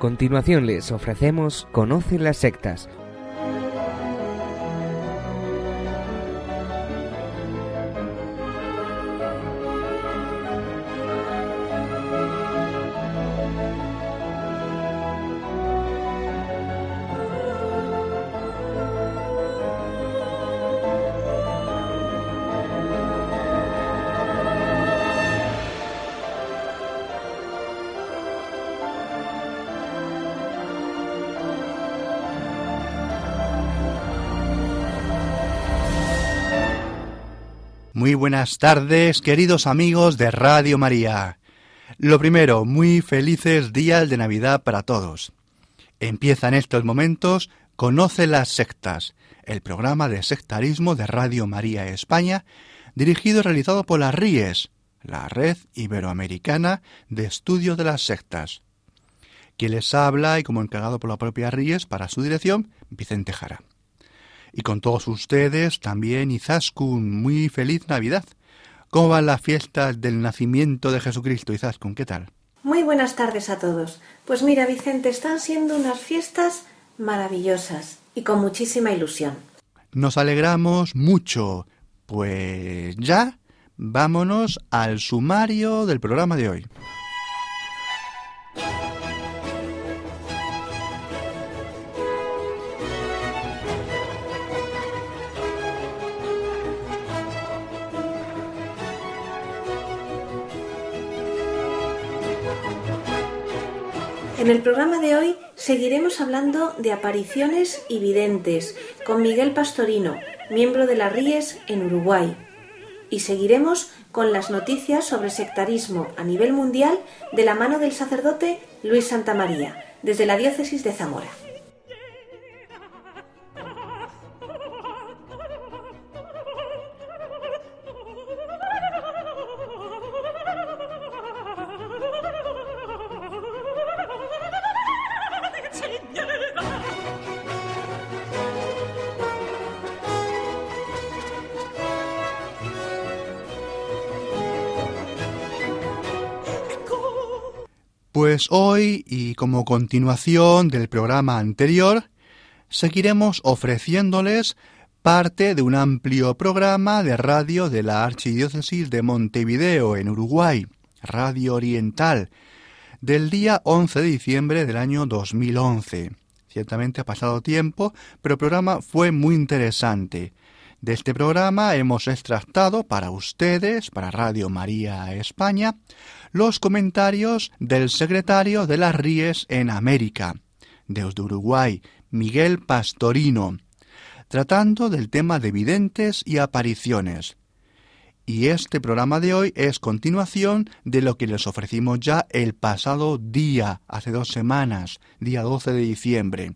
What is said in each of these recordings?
Continuación les ofrecemos Conoce las sectas, Muy buenas tardes, queridos amigos de Radio María. Lo primero, muy felices días de Navidad para todos. Empieza en estos momentos Conoce las sectas, el programa de sectarismo de Radio María España, dirigido y realizado por las RIES, la Red Iberoamericana de Estudio de las Sectas. Quien les habla y como encargado por la propia RIES para su dirección, Vicente Jara y con todos ustedes también Izaskun. Muy feliz Navidad. ¿Cómo van las fiestas del nacimiento de Jesucristo, Izaskun? ¿Qué tal? Muy buenas tardes a todos. Pues mira, Vicente, están siendo unas fiestas maravillosas y con muchísima ilusión. Nos alegramos mucho. Pues ya, vámonos al sumario del programa de hoy. En el programa de hoy seguiremos hablando de apariciones y videntes con Miguel Pastorino, miembro de las RIES en Uruguay. Y seguiremos con las noticias sobre sectarismo a nivel mundial de la mano del sacerdote Luis Santamaría, desde la diócesis de Zamora. Hoy, y como continuación del programa anterior, seguiremos ofreciéndoles parte de un amplio programa de radio de la Archidiócesis de Montevideo, en Uruguay, Radio Oriental, del día 11 de diciembre del año 2011. Ciertamente ha pasado tiempo, pero el programa fue muy interesante. De este programa hemos extractado para ustedes, para Radio María España, los comentarios del secretario de las Ries en América, desde Uruguay, Miguel Pastorino, tratando del tema de videntes y apariciones. Y este programa de hoy es continuación de lo que les ofrecimos ya el pasado día, hace dos semanas, día 12 de diciembre.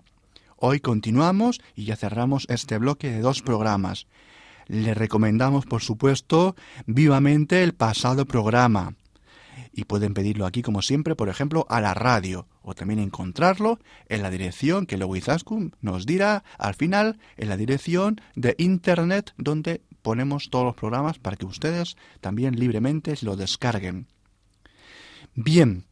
Hoy continuamos y ya cerramos este bloque de dos programas. Le recomendamos, por supuesto, vivamente el pasado programa. Y pueden pedirlo aquí, como siempre, por ejemplo, a la radio, o también encontrarlo en la dirección que luego Izaskun nos dirá al final, en la dirección de Internet, donde ponemos todos los programas para que ustedes también libremente lo descarguen. Bien,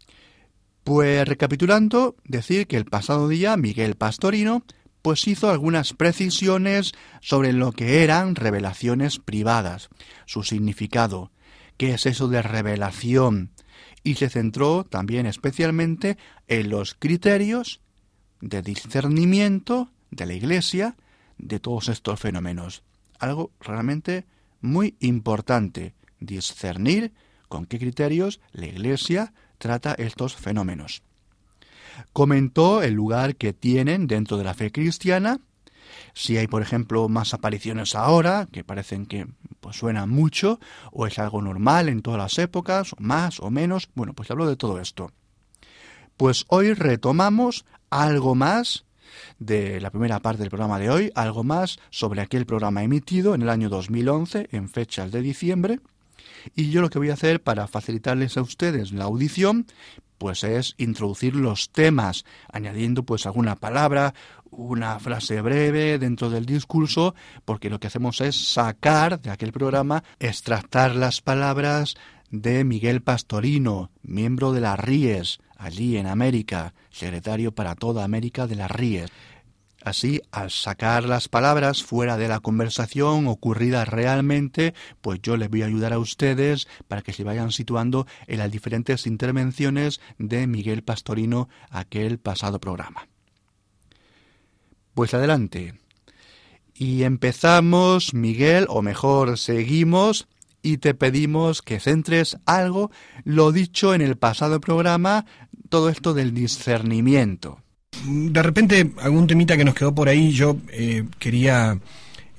pues recapitulando, decir que el pasado día Miguel Pastorino pues hizo algunas precisiones sobre lo que eran revelaciones privadas, su significado, qué es eso de revelación, y se centró también especialmente en los criterios de discernimiento de la Iglesia de todos estos fenómenos. Algo realmente muy importante, discernir con qué criterios la Iglesia trata estos fenómenos. Comentó el lugar que tienen dentro de la fe cristiana, si hay, por ejemplo, más apariciones ahora, que parecen que pues, suenan mucho, o es algo normal en todas las épocas, más o menos, bueno, pues habló de todo esto. Pues hoy retomamos algo más de la primera parte del programa de hoy, algo más sobre aquel programa emitido en el año 2011, en fechas de diciembre, y yo lo que voy a hacer para facilitarles a ustedes la audición, pues es introducir los temas, añadiendo pues alguna palabra, una frase breve dentro del discurso, porque lo que hacemos es sacar de aquel programa, extractar las palabras de Miguel Pastorino, miembro de las Ries, allí en América, secretario para toda América de las Ries. Así, al sacar las palabras fuera de la conversación ocurrida realmente, pues yo les voy a ayudar a ustedes para que se vayan situando en las diferentes intervenciones de Miguel Pastorino aquel pasado programa. Pues adelante. Y empezamos, Miguel, o mejor, seguimos y te pedimos que centres algo lo dicho en el pasado programa, todo esto del discernimiento de repente, algún temita que nos quedó por ahí, yo eh, quería,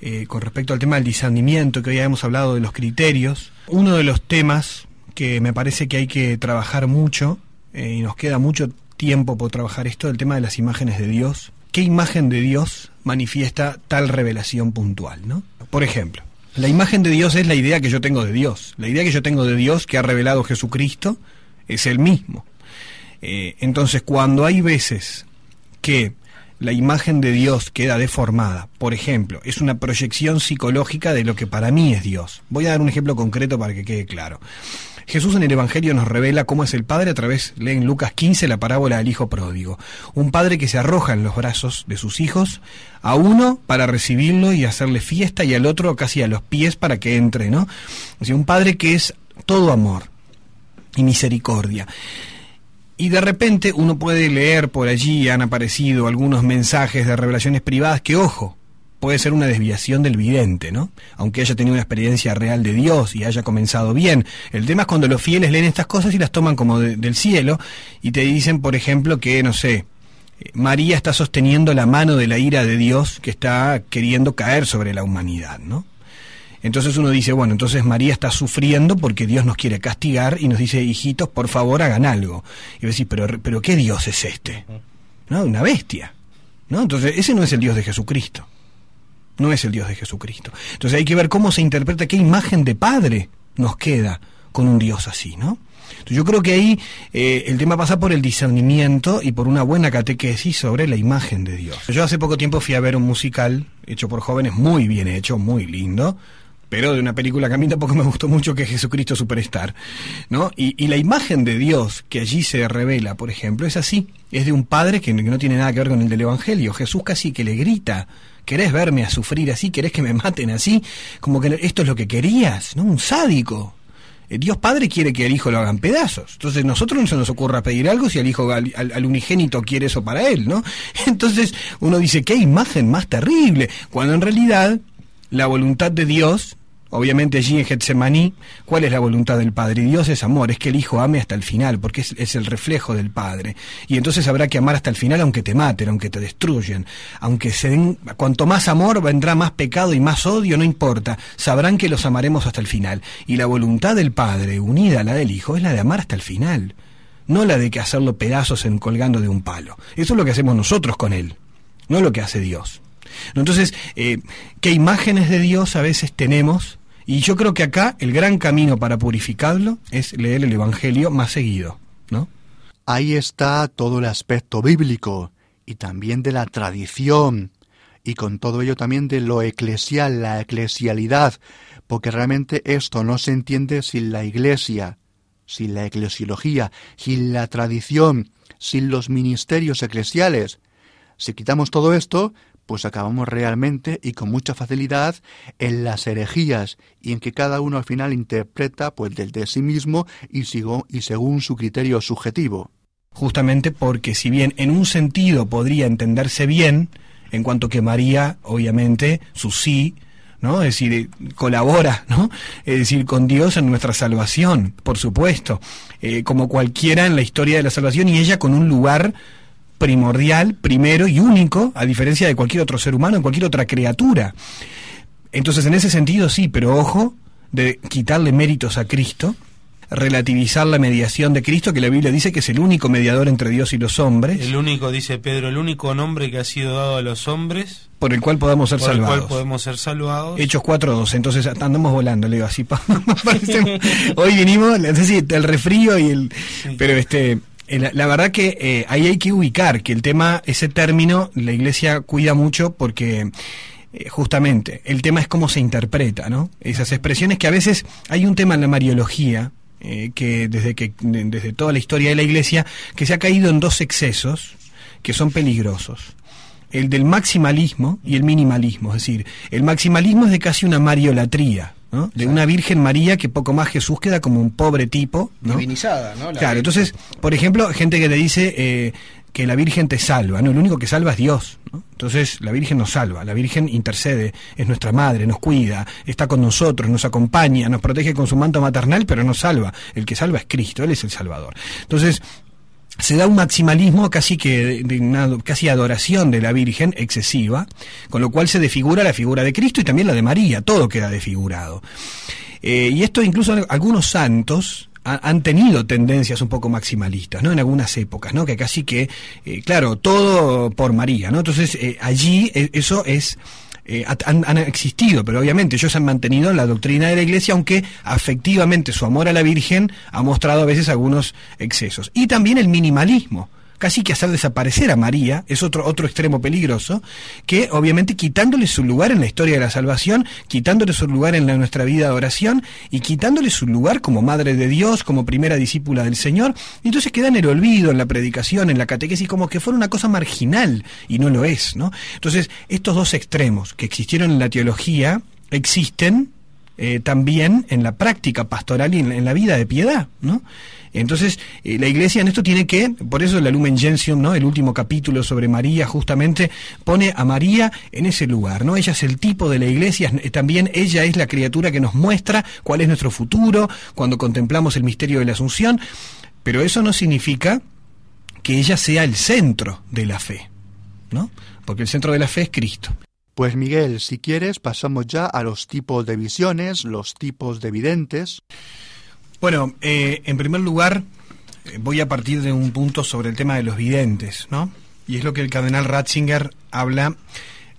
eh, con respecto al tema del discernimiento, que hoy hemos hablado de los criterios, uno de los temas que me parece que hay que trabajar mucho, eh, y nos queda mucho tiempo por trabajar esto, el tema de las imágenes de Dios. ¿Qué imagen de Dios manifiesta tal revelación puntual? ¿no? Por ejemplo, la imagen de Dios es la idea que yo tengo de Dios. La idea que yo tengo de Dios que ha revelado Jesucristo es el mismo. entonces, cuando hay veces que la imagen de Dios queda deformada, por ejemplo, es una proyección psicológica de lo que para mí es Dios. Voy a dar un ejemplo concreto para que quede claro. Jesús en el Evangelio nos revela cómo es el Padre a través, leen en Lucas 15 la parábola del Hijo Pródigo. Un Padre que se arroja en los brazos de sus hijos, a uno para recibirlo y hacerle fiesta y al otro casi a los pies para que entre, ¿no? O sea, un Padre que es todo amor y misericordia. Y de repente uno puede leer por allí, han aparecido algunos mensajes de revelaciones privadas que, ojo, puede ser una desviación del vidente, ¿no? Aunque haya tenido una experiencia real de Dios y haya comenzado bien. El tema es cuando los fieles leen estas cosas y las toman como del cielo y te dicen, por ejemplo, que, no sé, María está sosteniendo la mano de la ira de Dios que está queriendo caer sobre la humanidad, ¿no? Entonces uno dice, bueno, entonces María está sufriendo porque Dios nos quiere castigar y nos dice, hijitos, por favor hagan algo. Y decís, pero, pero ¿qué Dios es este? ¿No? Una bestia. ¿No? Entonces ese no es el Dios de Jesucristo. No es el Dios de Jesucristo. Entonces hay que ver cómo se interpreta, qué imagen de padre nos queda con un Dios así, ¿no? Entonces yo creo que ahí eh, el tema pasa por el discernimiento y por una buena catequesis sobre la imagen de Dios. Yo hace poco tiempo fui a ver un musical hecho por jóvenes, muy bien hecho, muy lindo, pero de una película que a mí tampoco me gustó mucho, que es Jesucristo Superstar, ¿no? Y, la imagen de Dios que allí se revela, por ejemplo, es así, es de un padre que, no tiene nada que ver con el del Evangelio, Jesús casi que le grita, ¿querés verme a sufrir así? ¿Querés que me maten así? Como que esto es lo que querías, ¿no? Un sádico. Eh, Dios Padre quiere que al Hijo lo hagan pedazos. Entonces nosotros no se nos ocurra pedir algo si al Hijo, al, al, unigénito quiere eso para él, ¿no? Entonces uno dice, qué imagen más terrible, cuando en realidad la voluntad de Dios Obviamente allí en Getsemaní, ¿cuál es la voluntad del Padre? Dios es amor, es que el Hijo ame hasta el final, porque es, el reflejo del Padre. Y entonces habrá que amar hasta el final aunque te maten, aunque te destruyen, aunque se den, cuanto más amor vendrá más pecado y más odio, no importa, sabrán que los amaremos hasta el final. Y la voluntad del Padre, unida a la del Hijo, es la de amar hasta el final, no la de que hacerlo pedazos en colgando de un palo. Eso es lo que hacemos nosotros con Él, no lo que hace Dios. Entonces, eh, ¿qué imágenes de Dios a veces tenemos y yo creo que acá el gran camino para purificarlo es leer el Evangelio más seguido, ¿no? Ahí está todo el aspecto bíblico y también de la tradición y con todo ello también de lo eclesial, la eclesialidad, porque realmente esto no se entiende sin la iglesia, sin la eclesiología, sin la tradición, sin los ministerios eclesiales. Si quitamos todo esto, pues acabamos realmente y con mucha facilidad en las herejías y en que cada uno al final interpreta pues del de sí mismo y, sigo, y según su criterio subjetivo. Justamente porque si bien en un sentido podría entenderse bien, en cuanto que María, obviamente, su sí, ¿no? Es decir, colabora, ¿no? Es decir, con Dios en nuestra salvación, por supuesto, eh, como cualquiera en la historia de la salvación y ella con un lugar primordial, primero y único, a diferencia de cualquier otro ser humano, en cualquier otra criatura. Entonces, en ese sentido, sí, pero ojo de quitarle méritos a Cristo, relativizar la mediación de Cristo, que la Biblia dice que es el único mediador entre Dios y los hombres. El único, dice Pedro, el único nombre que ha sido dado a los hombres. Por el cual podamos ser salvados. Por el cual podemos ser salvados. Hechos 4.12, entonces andamos volando, le digo así. Hoy vinimos, es el refrío y el... Pero este eh, la, verdad que eh, ahí hay que ubicar que el tema, ese término, la iglesia cuida mucho porque eh, justamente el tema es cómo se interpreta, ¿no? Esas expresiones que a veces hay un tema en la mariología, que desde que desde toda la historia de la Iglesia que se ha caído en dos excesos que son peligrosos el del maximalismo y el minimalismo. Es decir, el maximalismo es de casi una mariolatría. ¿No? De una Virgen María que poco más Jesús queda como un pobre tipo. ¿no? Divinizada, ¿no? La claro, entonces, por ejemplo, gente que le dice eh, que la Virgen te salva, ¿no? El único que salva es Dios, ¿no? Entonces, la Virgen nos salva, la Virgen intercede, es nuestra madre, nos cuida, está con nosotros, nos acompaña, nos protege con su manto maternal, pero nos salva. El que salva es Cristo, Él es el Salvador. Entonces, se da un maximalismo casi que de una casi adoración de la Virgen excesiva, con lo cual se desfigura la figura de Cristo y también la de María, todo queda desfigurado. Eh, y esto incluso algunos santos ha- han tenido tendencias un poco maximalistas, ¿no? En algunas épocas, ¿no? Que casi que, eh, claro, todo por María, ¿no? Entonces, eh, allí eso es eh, han, han existido, pero obviamente ellos han mantenido en la doctrina de la Iglesia, aunque afectivamente su amor a la Virgen ha mostrado a veces algunos excesos. Y también el minimalismo. Casi que hacer desaparecer a María es otro, otro extremo peligroso, que obviamente quitándole su lugar en la historia de la salvación, quitándole su lugar en la- nuestra vida de oración y quitándole su lugar como Madre de Dios, como primera discípula del Señor, y entonces queda en el olvido, en la predicación, en la catequesis, como que fuera una cosa marginal, y no lo es, ¿no? Entonces, estos dos extremos que existieron en la teología existen eh, también en la práctica pastoral y en, la- vida de piedad, ¿no? Entonces, eh, la Iglesia en esto tiene que, por eso la Lumen Gentium, ¿no? El último capítulo sobre María, justamente, pone a María en ese lugar, ¿no? Ella es el tipo de la Iglesia, es- también ella es la criatura que nos muestra cuál es nuestro futuro cuando contemplamos el misterio de la Asunción, pero eso no significa que ella sea el centro de la fe, ¿no? Porque el centro de la fe es Cristo. Pues Miguel, si quieres, pasamos ya a los tipos de visiones, los tipos de videntes. Bueno, eh, en primer lugar, eh, voy a partir de un punto sobre el tema de los videntes, ¿no? Y es lo que el cardenal Ratzinger habla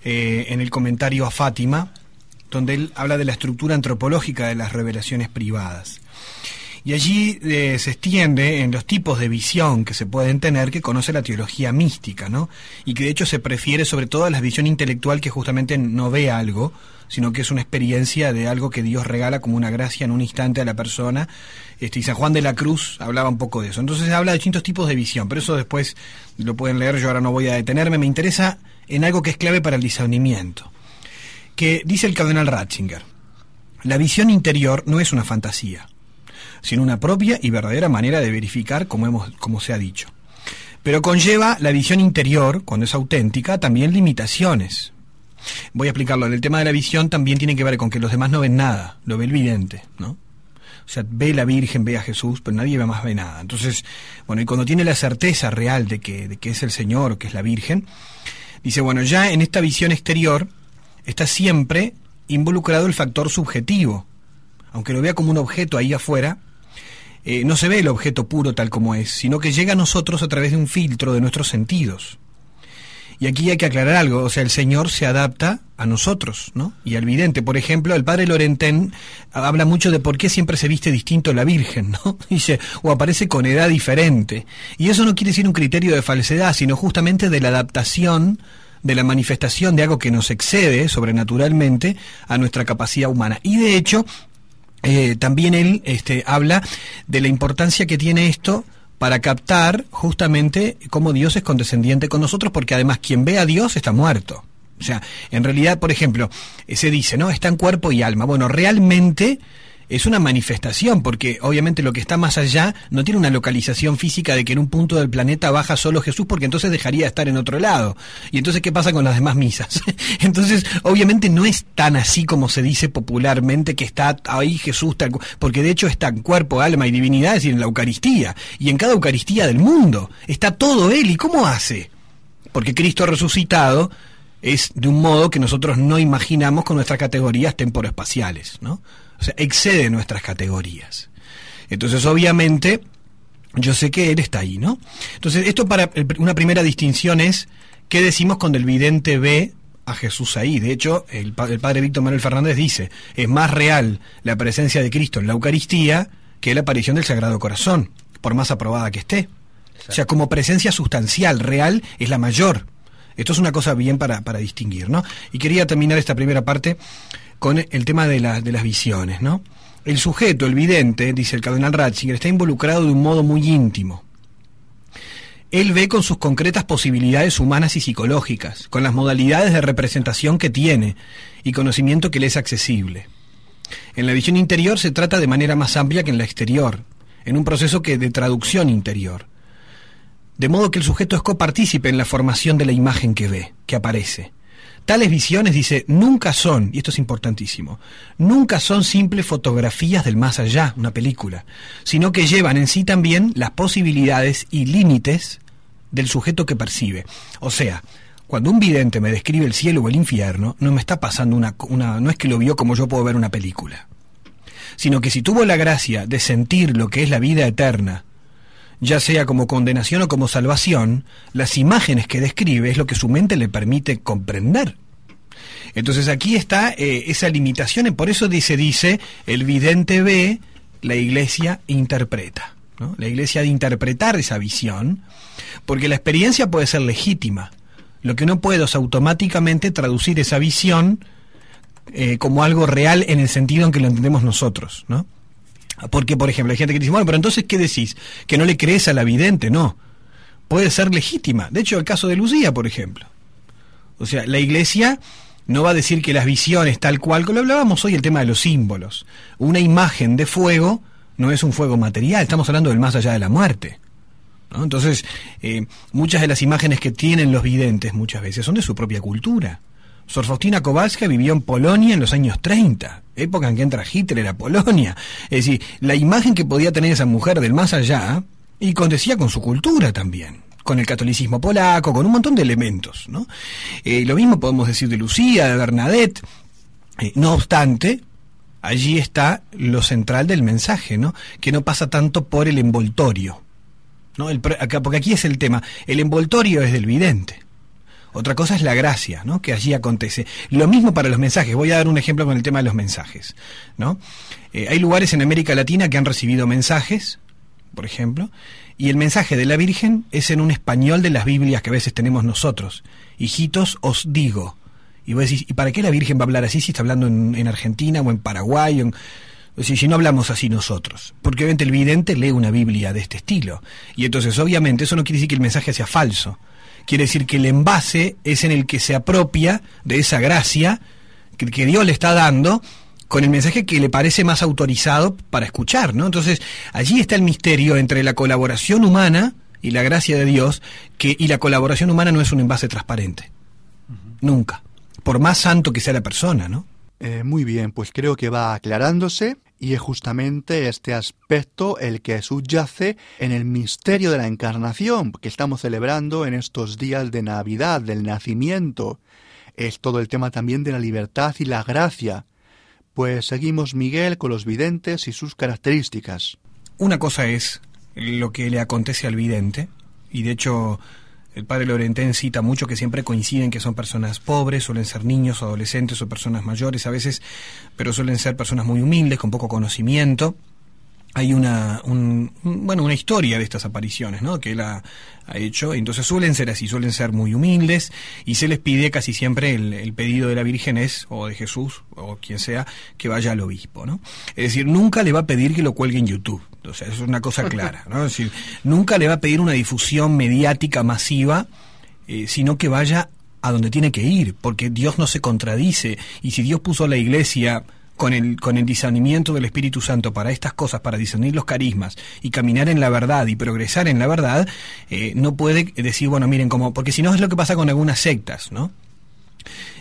eh, en el comentario a Fátima, donde él habla de la estructura antropológica de las revelaciones privadas. Y allí eh, se extiende en los tipos de visión que se pueden tener que conoce la teología mística, ¿no? Y que de hecho se prefiere sobre todo a la visión intelectual que justamente no ve algo, sino que es una experiencia de algo que Dios regala como una gracia en un instante a la persona. Este, y San Juan de la Cruz hablaba un poco de eso. Entonces habla de distintos tipos de visión, pero eso después lo pueden leer, yo ahora no voy a detenerme. Me interesa en algo que es clave para el discernimiento, que dice el cardenal Ratzinger. La visión interior no es una fantasía, sino una propia y verdadera manera de verificar como, hemos, como se ha dicho. Pero conlleva la visión interior, cuando es auténtica, también limitaciones. Voy a explicarlo. El tema de la visión también tiene que ver con que los demás no ven nada, lo ve el vidente, ¿no? O sea, ve la Virgen, ve a Jesús, pero nadie ve más ve nada. Entonces, bueno, y cuando tiene la certeza real de que, de que es el Señor que es la Virgen, dice, bueno, ya en esta visión exterior está siempre involucrado el factor subjetivo. Aunque lo vea como un objeto ahí afuera, eh, no se ve el objeto puro tal como es, sino que llega a nosotros a través de un filtro de nuestros sentidos. Y aquí hay que aclarar algo, o sea, el Señor se adapta a nosotros, ¿no? Y al vidente, por ejemplo, el padre Lorentén habla mucho de por qué siempre se viste distinto la Virgen, ¿no? Dice, o aparece con edad diferente. Y eso no quiere decir un criterio de falsedad, sino justamente de la adaptación de la manifestación de algo que nos excede sobrenaturalmente a nuestra capacidad humana. Y de hecho, eh, también él este, habla de la importancia que tiene esto para captar justamente cómo Dios es condescendiente con nosotros, porque además quien ve a Dios está muerto. O sea, en realidad, por ejemplo, eh, se dice, ¿no? Está en cuerpo y alma. Bueno, realmente es una manifestación, porque obviamente lo que está más allá no tiene una localización física de que en un punto del planeta baja solo Jesús, porque entonces dejaría de estar en otro lado. Y entonces, ¿qué pasa con las demás misas? entonces, obviamente no es tan así como se dice popularmente que está ahí Jesús, tal, porque de hecho está en cuerpo, alma y divinidad, es decir, en la Eucaristía. Y en cada Eucaristía del mundo está todo Él. ¿Y cómo hace? Porque Cristo resucitado es de un modo que nosotros no imaginamos con nuestras categorías temporoespaciales, ¿no? O sea, excede nuestras categorías. Entonces, obviamente, yo sé que Él está ahí, ¿no? Entonces, esto para una primera distinción es qué decimos cuando el vidente ve a Jesús ahí. De hecho, el padre Víctor Manuel Fernández dice, es más real la presencia de Cristo en la Eucaristía que la aparición del Sagrado Corazón, por más aprobada que esté. O sea, como presencia sustancial, real, es la mayor. Esto es una cosa bien para, para distinguir, ¿no? Y quería terminar esta primera parte con el tema de, de las visiones, ¿no? el sujeto, el vidente, dice el cardenal Ratzinger, está involucrado de un modo muy íntimo. Él ve con sus concretas posibilidades humanas y psicológicas, con las modalidades de representación que tiene y conocimiento que le es accesible. En la visión interior se trata de manera más amplia que en la exterior, en un proceso que de traducción interior. De modo que el sujeto es copartícipe en la formación de la imagen que ve, que aparece. Tales visiones, dice, nunca son, y esto es importantísimo, nunca son simples fotografías del más allá, una película, sino que llevan en sí también las posibilidades y límites del sujeto que percibe. O sea, cuando un vidente me describe el cielo o el infierno, no me está pasando una, una no es que lo vio como yo puedo ver una película, sino que si tuvo la gracia de sentir lo que es la vida eterna, ya sea como condenación o como salvación, las imágenes que describe es lo que su mente le permite comprender. Entonces aquí está eh, esa limitación, y por eso dice, dice, el vidente ve, la iglesia interpreta. La iglesia ha de interpretar esa visión, porque la experiencia puede ser legítima. Lo que no puedo es automáticamente traducir esa visión eh, como algo real en el sentido en que lo entendemos nosotros, ¿no? Porque, por ejemplo, hay gente que dice, bueno, pero entonces, ¿qué decís? Que no le crees a la vidente, no. Puede ser legítima. De hecho, el caso de Lucía, por ejemplo. O sea, la iglesia no va a decir que las visiones tal cual, como hablábamos hoy, el tema de los símbolos. Una imagen de fuego no es un fuego material, estamos hablando del más allá de la muerte. Entonces, eh, muchas de las imágenes que tienen los videntes muchas veces son de su propia cultura. Sor Faustina Kowalska vivió en Polonia en los años 30, época en que entra Hitler a Polonia. Es decir, la imagen que podía tener esa mujer del más allá, y condecía con su cultura también, con el catolicismo polaco, con un montón de elementos. ¿no? Eh, lo mismo podemos decir de Lucía, de Bernadette. Eh, no obstante, allí está lo central del mensaje, ¿no? que no pasa tanto por el envoltorio. ¿no? Porque aquí es el tema, el envoltorio es del vidente. Otra cosa es la gracia, ¿no? Que allí acontece. Lo mismo para los mensajes. Voy a dar un ejemplo con el tema de los mensajes, ¿no? Eh, hay lugares en América Latina que han recibido mensajes, por ejemplo, y el mensaje de la Virgen es en un español de las Biblias que a veces tenemos nosotros. Hijitos, os digo. Y vos decís, ¿y para qué la Virgen va a hablar así si está hablando en, Argentina o en Paraguay? O, si no hablamos así nosotros. Porque obviamente el vidente lee una Biblia de este estilo. Y entonces, obviamente, eso no quiere decir que el mensaje sea falso quiere decir que el envase es en el que se apropia de esa gracia que, Dios le está dando con el mensaje que le parece más autorizado para escuchar, ¿no? Entonces, allí está el misterio entre la colaboración humana y la gracia de Dios, que, y la colaboración humana no es un envase transparente. Nunca. Por más santo que sea la persona, ¿no? Eh, muy bien, pues creo que va aclarándose y es justamente este aspecto el que subyace en el misterio de la encarnación que estamos celebrando en estos días de Navidad, del nacimiento. Es todo el tema también de la libertad y la gracia. Pues seguimos, Miguel, con los videntes y sus características. Una cosa es lo que le acontece al vidente, y de hecho el padre Lorentén cita mucho que siempre coinciden que son personas pobres, suelen ser niños, adolescentes o personas mayores a veces, pero suelen ser personas muy humildes, con poco conocimiento hay una, bueno, una historia de estas apariciones, ¿no? Que él ha, hecho. Entonces suelen ser así, suelen ser muy humildes y se les pide casi siempre el, pedido de la Virgen es, o de Jesús, o quien sea, que vaya al obispo, ¿no? Es decir, nunca le va a pedir que lo cuelgue en YouTube. O sea, eso es una cosa clara, ¿no? Es nunca le va a pedir una difusión mediática masiva, eh, sino que vaya a donde tiene que ir, porque Dios no se contradice. Y si Dios puso la iglesia con el, con el discernimiento del Espíritu Santo para estas cosas, para discernir los carismas y caminar en la verdad y progresar en la verdad, eh, no puede decir, bueno, miren, como, porque si no es lo que pasa con algunas sectas, ¿no?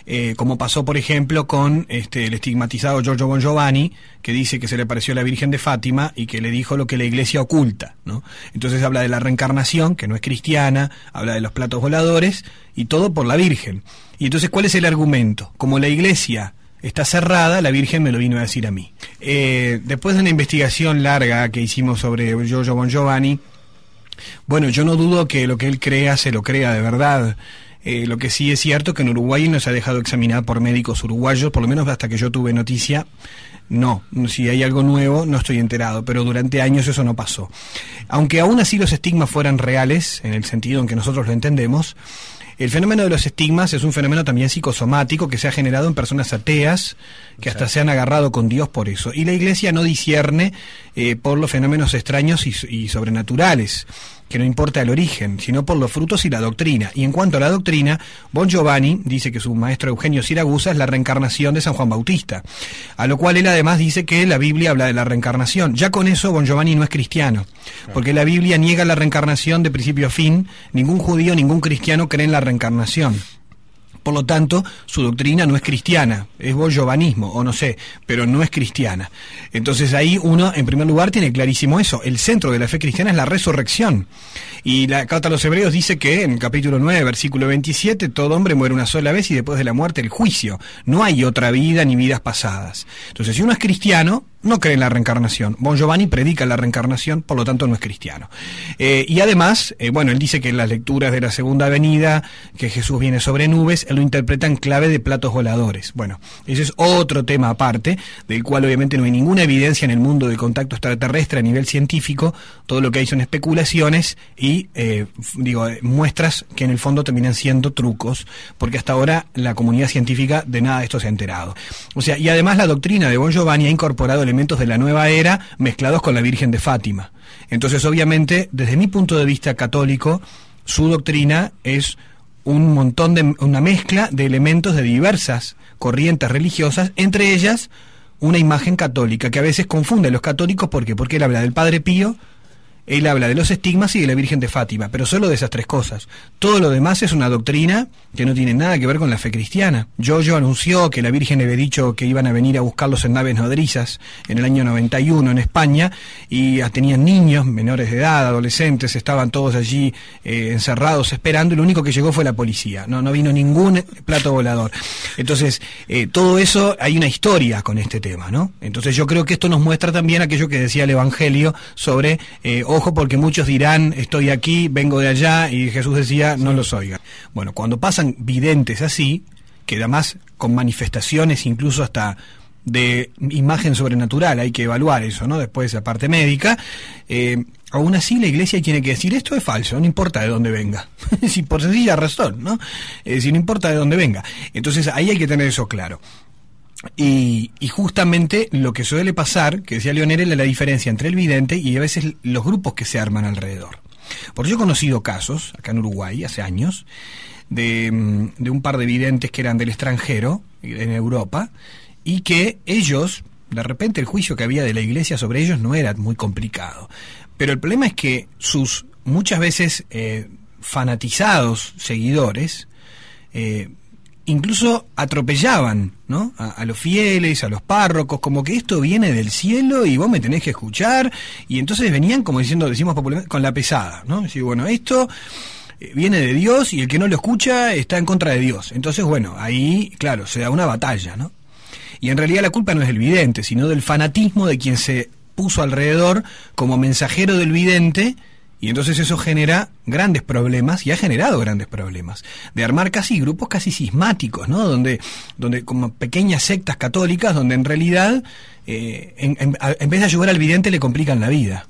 Eh, como pasó, por ejemplo, con este, el estigmatizado Giorgio Bon Giovanni, que dice que se le pareció a la Virgen de Fátima y que le dijo lo que la Iglesia oculta. ¿no? Entonces habla de la reencarnación, que no es cristiana, habla de los platos voladores, y todo por la Virgen. Y entonces, ¿cuál es el argumento? Como la Iglesia está cerrada, la Virgen me lo vino a decir a mí. Eh, después de una investigación larga que hicimos sobre Giorgio Bon Giovanni, bueno, yo no dudo que lo que él crea se lo crea de verdad. Eh, lo que sí es cierto que en Uruguay no se ha dejado examinar por médicos uruguayos, por lo menos hasta que yo tuve noticia. No, si hay algo nuevo no estoy enterado, pero durante años eso no pasó. Aunque aún así los estigmas fueran reales, en el sentido en que nosotros lo entendemos, El fenómeno de los estigmas es un fenómeno también psicosomático que se ha generado en personas ateas que hasta se han agarrado con Dios por eso. Y la Iglesia no discierne eh, por los fenómenos extraños y sobrenaturales que no importa el origen, sino por los frutos y la doctrina. Y en cuanto a la doctrina, Bon Giovanni dice que su maestro Eugenio Siragusa es la reencarnación de San Juan Bautista, a lo cual él además dice que la Biblia habla de la reencarnación. Ya con eso Bon Giovanni no es cristiano, porque la Biblia niega la reencarnación de principio a fin, ningún judío, ningún cristiano cree en la reencarnación. Por lo tanto, su doctrina no es cristiana, es bollovanismo, o no sé, pero no es cristiana. Entonces ahí uno, en primer lugar, tiene clarísimo eso. El centro de la fe cristiana es la resurrección. Y la carta a los hebreos dice que en el capítulo 9, versículo 27, todo hombre muere una sola vez y después de la muerte el juicio. No hay otra vida ni vidas pasadas. Entonces, si uno es cristiano, no cree en la reencarnación. Bon Giovanni predica la reencarnación, por lo tanto no es cristiano. Eh, y además, eh, bueno, él dice que en las lecturas de la segunda venida, que Jesús viene sobre nubes, él lo interpreta en clave de platos voladores. Bueno, ese es otro tema aparte, del cual obviamente no hay ninguna evidencia en el mundo de contacto extraterrestre a nivel científico. Todo lo que hay son especulaciones y, eh, digo, muestras que en el fondo terminan siendo trucos, porque hasta ahora la comunidad científica de nada de esto se ha enterado. O sea, y además la doctrina de Bon Giovanni ha incorporado el elementos de la nueva era mezclados con la Virgen de Fátima. Entonces, obviamente, desde mi punto de vista católico, su doctrina es un montón de una mezcla de elementos de diversas corrientes religiosas, entre ellas una imagen católica que a veces confunde a los católicos porque porque él habla del Padre Pío él habla de los estigmas y de la Virgen de Fátima, pero solo de esas tres cosas. Todo lo demás es una doctrina que no tiene nada que ver con la fe cristiana. Jojo anunció que la Virgen había dicho que iban a venir a buscarlos en naves nodrizas en el año 91 en España y tenían niños, menores de edad, adolescentes, estaban todos allí eh, encerrados esperando y lo único que llegó fue la policía. No, no vino ningún plato volador. Entonces, eh, todo eso, hay una historia con este tema, ¿no? Entonces yo creo que esto nos muestra también aquello que decía el Evangelio sobre... Eh, Ojo porque muchos dirán, estoy aquí, vengo de allá, y Jesús decía, no los oigan. Bueno, cuando pasan videntes así, que además con manifestaciones incluso hasta de imagen sobrenatural, hay que evaluar eso, ¿no? Después la parte médica, eh, aún así la iglesia tiene que decir esto es falso, no importa de dónde venga, si por sencilla razón, ¿no? Eh, si no importa de dónde venga. Entonces ahí hay que tener eso claro. Y, justamente lo que suele pasar, que decía Leonel, es la diferencia entre el vidente y a veces los grupos que se arman alrededor. Porque yo he conocido casos, acá en Uruguay, hace años, de, mm, de un par de videntes que eran del extranjero, en Europa, y que ellos, de repente el juicio que había de la iglesia sobre ellos no era muy complicado. Pero el problema es que sus muchas veces eh, fanatizados seguidores, eh, incluso atropellaban ¿no? A, los fieles, a los párrocos, como que esto viene del cielo y vos me tenés que escuchar, y entonces venían, como diciendo, decimos popularmente, con la pesada, ¿no? Decir, bueno, esto eh, viene de Dios y el que no lo escucha está en contra de Dios. Entonces, bueno, ahí, claro, se da una batalla, ¿no? Y en realidad la culpa no es del vidente, sino del fanatismo de quien se puso alrededor como mensajero del vidente, y entonces eso genera grandes problemas y ha generado grandes problemas de armar casi grupos casi sismáticos, ¿no? Donde, donde como pequeñas sectas católicas, donde en realidad eh, en, vez de ayudar al vidente le complican la vida,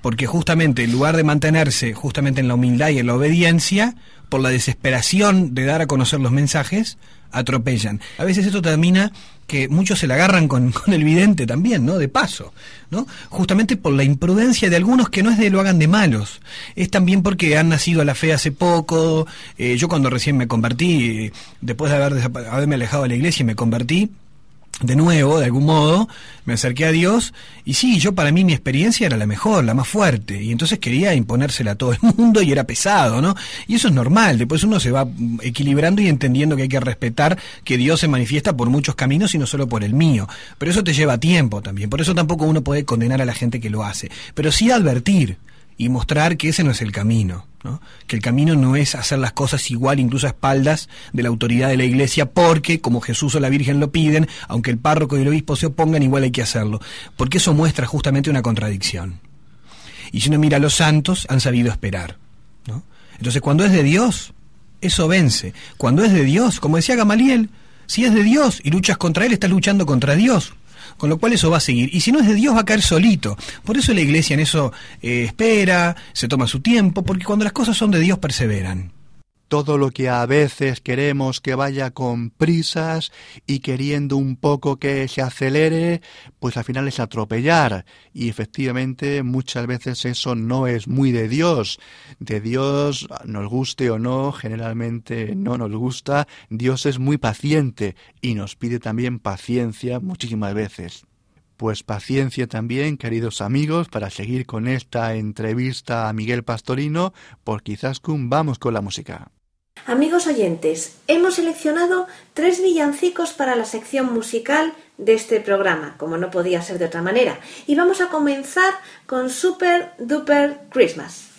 porque justamente en lugar de mantenerse justamente en la humildad y en la obediencia, por la desesperación de dar a conocer los mensajes, atropellan. A veces esto termina que muchos se la agarran con, el vidente también, ¿no? De paso, ¿no? Justamente por la imprudencia de algunos que no es de lo hagan de malos, es también porque han nacido a la fe hace poco. Eh, yo cuando recién me convertí, después de haber, haberme alejado de la iglesia me convertí, de nuevo, de algún modo, me acerqué a Dios y sí, yo para mí mi experiencia era la mejor, la más fuerte, y entonces quería imponérsela a todo el mundo y era pesado, ¿no? Y eso es normal, después uno se va equilibrando y entendiendo que hay que respetar que Dios se manifiesta por muchos caminos y no solo por el mío, pero eso te lleva tiempo también, por eso tampoco uno puede condenar a la gente que lo hace, pero sí advertir y mostrar que ese no es el camino. Que el camino no es hacer las cosas igual, incluso a espaldas de la autoridad de la iglesia, porque como Jesús o la Virgen lo piden, aunque el párroco y el obispo se opongan, igual hay que hacerlo. Porque eso muestra justamente una contradicción. Y si uno mira los santos, han sabido esperar. Entonces, cuando es de Dios, eso vence. Cuando es de Dios, como decía Gamaliel, si es de Dios y luchas contra Él, estás luchando contra Dios con lo cual eso va a seguir. Y si no es de Dios, va a caer solito. Por eso la iglesia en eso eh, espera, se toma su tiempo, porque cuando las cosas son de Dios, perseveran. Todo lo que a veces queremos que vaya con prisas y queriendo un poco que se acelere, pues al final es atropellar. Y efectivamente muchas veces eso no es muy de Dios. De Dios, nos guste o no, generalmente no nos gusta. Dios es muy paciente y nos pide también paciencia muchísimas veces. Pues paciencia también, queridos amigos, para seguir con esta entrevista a Miguel Pastorino, por quizás vamos con la música. Amigos oyentes, hemos seleccionado tres villancicos para la sección musical de este programa, como no podía ser de otra manera, y vamos a comenzar con Super Duper Christmas.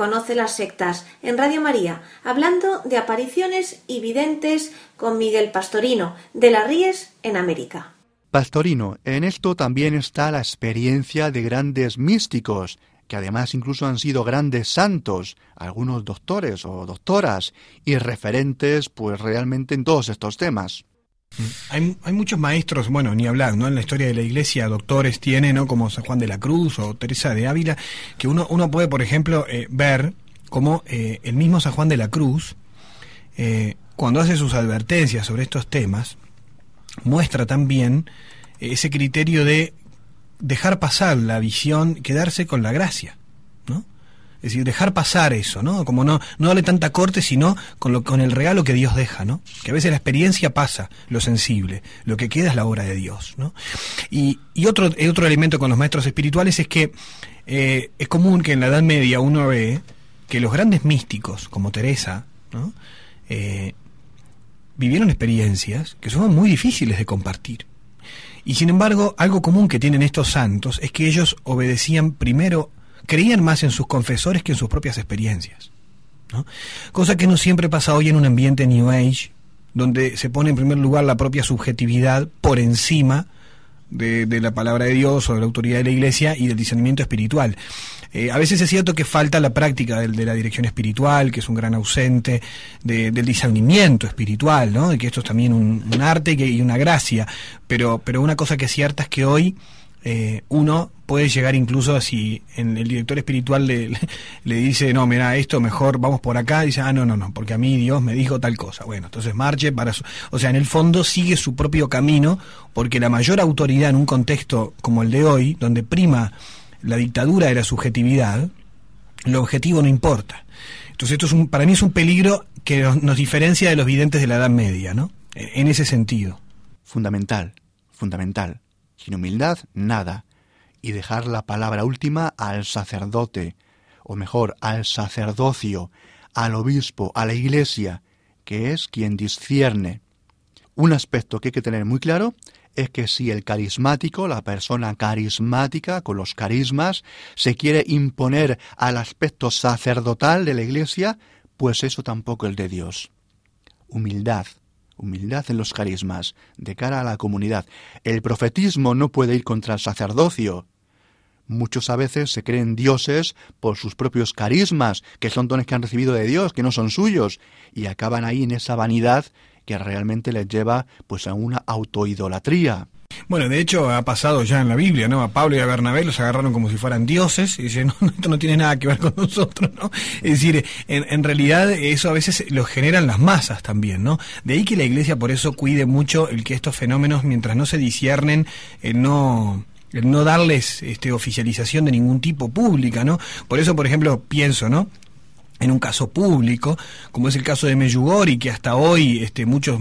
Conoce las Sectas, en Radio María, hablando de apariciones y videntes con Miguel Pastorino, de las Ríes, en América. Pastorino, en esto también está la experiencia de grandes místicos, que además incluso han sido grandes santos, algunos doctores o doctoras, y referentes pues realmente en todos estos temas. Hay, muchos maestros, bueno, ni hablar, ¿no? En la historia de la iglesia, doctores tiene, ¿no? Como San Juan de la Cruz o Teresa de Ávila, que uno, puede, por ejemplo, eh, ver como eh, el mismo San Juan de la Cruz, eh, cuando hace sus advertencias sobre estos temas, muestra también ese criterio de dejar pasar la visión, quedarse con la gracia. Es decir, dejar pasar eso, ¿no? Como no, no darle tanta corte, sino con, lo, con el regalo que Dios deja, ¿no? Que a veces la experiencia pasa, lo sensible, lo que queda es la obra de Dios, ¿no? Y, y otro, otro elemento con los maestros espirituales es que eh, es común que en la Edad Media uno ve que los grandes místicos, como Teresa, ¿no? Eh, vivieron experiencias que son muy difíciles de compartir. Y sin embargo, algo común que tienen estos santos es que ellos obedecían primero creían más en sus confesores que en sus propias experiencias. Cosa que no siempre pasa hoy en un ambiente New Age, donde se pone en primer lugar la propia subjetividad por encima de, la palabra de Dios o de la autoridad de la Iglesia y del discernimiento espiritual. Eh, a veces es cierto que falta la práctica de, de, la dirección espiritual, que es un gran ausente del discernimiento espiritual, ¿no? de que esto es también un, arte y una gracia, pero, pero una cosa que es cierta es que hoy eh, uno puede llegar incluso si en el director espiritual le, le, dice, no, mira, esto mejor vamos por acá, dice, ah, no, no, no, porque a mí Dios me dijo tal cosa. Bueno, entonces marche para su... O sea, en el fondo sigue su propio camino, porque la mayor autoridad en un contexto como el de hoy, donde prima la dictadura de la subjetividad, el objetivo no importa. Entonces esto es un, para mí es un peligro que nos, nos diferencia de los videntes de la Edad Media, ¿no? En ese sentido. Fundamental, fundamental. Sin humildad, nada y dejar la palabra última al sacerdote, o mejor, al sacerdocio, al obispo, a la iglesia, que es quien discierne. Un aspecto que hay que tener muy claro es que si el carismático, la persona carismática con los carismas, se quiere imponer al aspecto sacerdotal de la iglesia, pues eso tampoco es de Dios. Humildad, humildad en los carismas, de cara a la comunidad. El profetismo no puede ir contra el sacerdocio. Muchos a veces se creen dioses por sus propios carismas, que son dones que han recibido de Dios, que no son suyos, y acaban ahí en esa vanidad que realmente les lleva pues a una autoidolatría. Bueno, de hecho ha pasado ya en la Biblia, ¿no? A Pablo y a Bernabé los agarraron como si fueran dioses y dicen, no, esto no tiene nada que ver con nosotros, ¿no? Es decir, en, realidad eso a veces lo generan las masas también, ¿no? De ahí que la Iglesia por eso cuide mucho el que estos fenómenos, mientras no se disiernen, eh, no no darles este, oficialización de ningún tipo pública, ¿no? Por eso, por ejemplo, pienso, ¿no? En un caso público, como es el caso de Meyugori, que hasta hoy este, muchos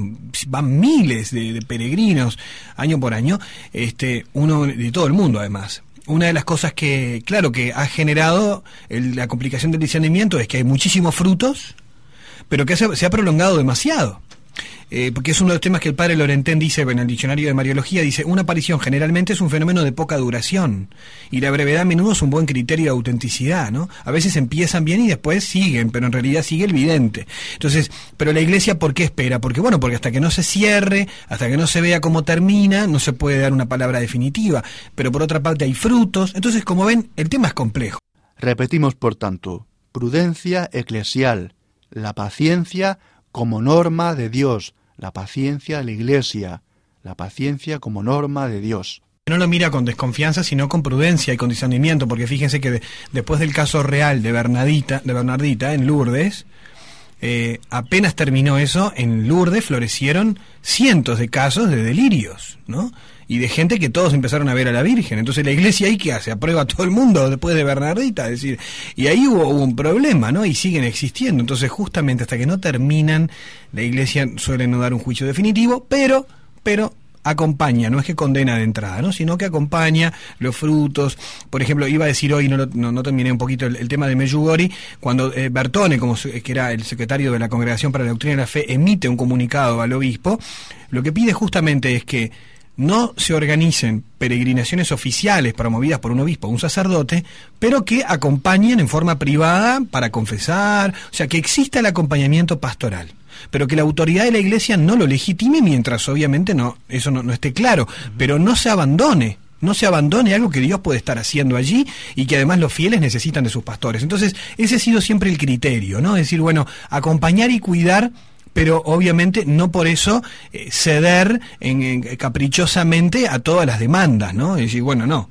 van miles de, peregrinos año por año, este, uno de todo el mundo además. Una de las cosas que, claro, que ha generado la complicación del discernimiento es que hay muchísimos frutos, pero que se ha prolongado demasiado. Eh, porque es uno de los temas que el padre Lorentén dice en el diccionario de Mariología, dice, una aparición generalmente es un fenómeno de poca duración y la brevedad a menudo es un buen criterio de autenticidad, ¿no? A veces empiezan bien y después siguen, pero en realidad sigue el vidente. Entonces, pero la iglesia, ¿por qué espera? Porque bueno, porque hasta que no se cierre, hasta que no se vea cómo termina, no se puede dar una palabra definitiva, pero por otra parte hay frutos, entonces como ven, el tema es complejo. Repetimos, por tanto, prudencia eclesial, la paciencia como norma de Dios, la paciencia de la Iglesia, la paciencia como norma de Dios. No lo mira con desconfianza, sino con prudencia y con discernimiento, porque fíjense que después del caso real de Bernadita, de Bernardita en Lourdes, eh, apenas terminó eso, en Lourdes florecieron cientos de casos de delirios, ¿no? Y de gente que todos empezaron a ver a la Virgen. Entonces la iglesia ahí que hace, aprueba a todo el mundo después de Bernardita, es decir, y ahí hubo, un problema, ¿no? Y siguen existiendo. Entonces justamente hasta que no terminan, la iglesia suele no dar un juicio definitivo, pero, pero acompaña, no es que condena de entrada, ¿no? sino que acompaña los frutos. Por ejemplo, iba a decir hoy, no, no, terminé un poquito el, tema de Meyugori, cuando eh, Bertone, como que era el secretario de la Congregación para la Doctrina de la Fe, emite un comunicado al obispo, lo que pide justamente es que no se organicen peregrinaciones oficiales promovidas por un obispo o un sacerdote, pero que acompañen en forma privada para confesar, o sea, que exista el acompañamiento pastoral pero que la autoridad de la iglesia no lo legitime mientras obviamente no eso no, esté claro, pero no se abandone, no se abandone algo que Dios puede estar haciendo allí y que además los fieles necesitan de sus pastores. Entonces, ese ha sido siempre el criterio, ¿no? Es decir, bueno, acompañar y cuidar pero obviamente no por eso eh, ceder en, caprichosamente a todas las demandas, ¿no? Es decir, bueno, no,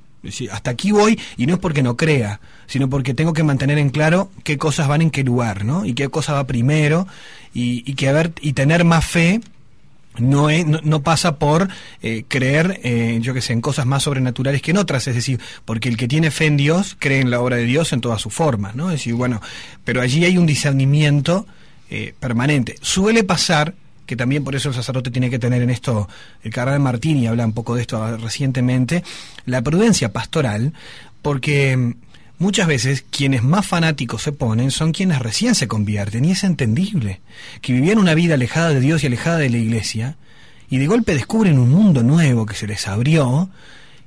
hasta aquí voy y no es porque no crea, sino porque tengo que mantener en claro qué cosas van en qué lugar, ¿no? Y qué cosa va primero y, y que haber y tener más fe no, es, no, pasa por eh, creer, eh, yo que sé, en cosas más sobrenaturales que en otras, es decir, porque el que tiene fe en Dios cree en la obra de Dios en todas sus formas, ¿no? Es decir, bueno, pero allí hay un discernimiento eh, permanente. Suele pasar que también por eso el sacerdote tiene que tener en esto, el cardenal Martini habla un poco de esto recientemente, la prudencia pastoral, porque mm, muchas veces quienes más fanáticos se ponen son quienes recién se convierten, y es entendible, que vivían una vida alejada de Dios y alejada de la iglesia, y de golpe descubren un mundo nuevo que se les abrió,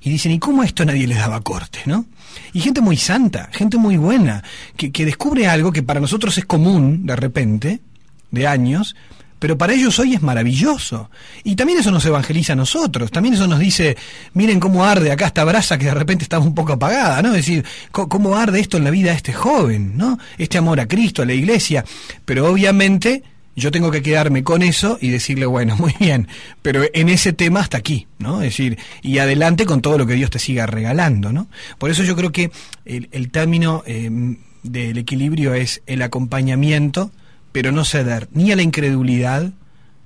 y dicen, ¿y cómo esto nadie les daba corte, no? Y gente muy santa, gente muy buena, que, que descubre algo que para nosotros es común de repente, de años, pero para ellos hoy es maravilloso. Y también eso nos evangeliza a nosotros, también eso nos dice, miren cómo arde acá esta brasa que de repente estaba un poco apagada, ¿no? Es decir, cómo arde esto en la vida de este joven, ¿no? Este amor a Cristo, a la iglesia. Pero obviamente yo tengo que quedarme con eso y decirle, bueno, muy bien, pero en ese tema hasta aquí, ¿no? Es decir, y adelante con todo lo que Dios te siga regalando, ¿no? Por eso yo creo que el, término eh, del equilibrio es el acompañamiento pero no ceder ni a la incredulidad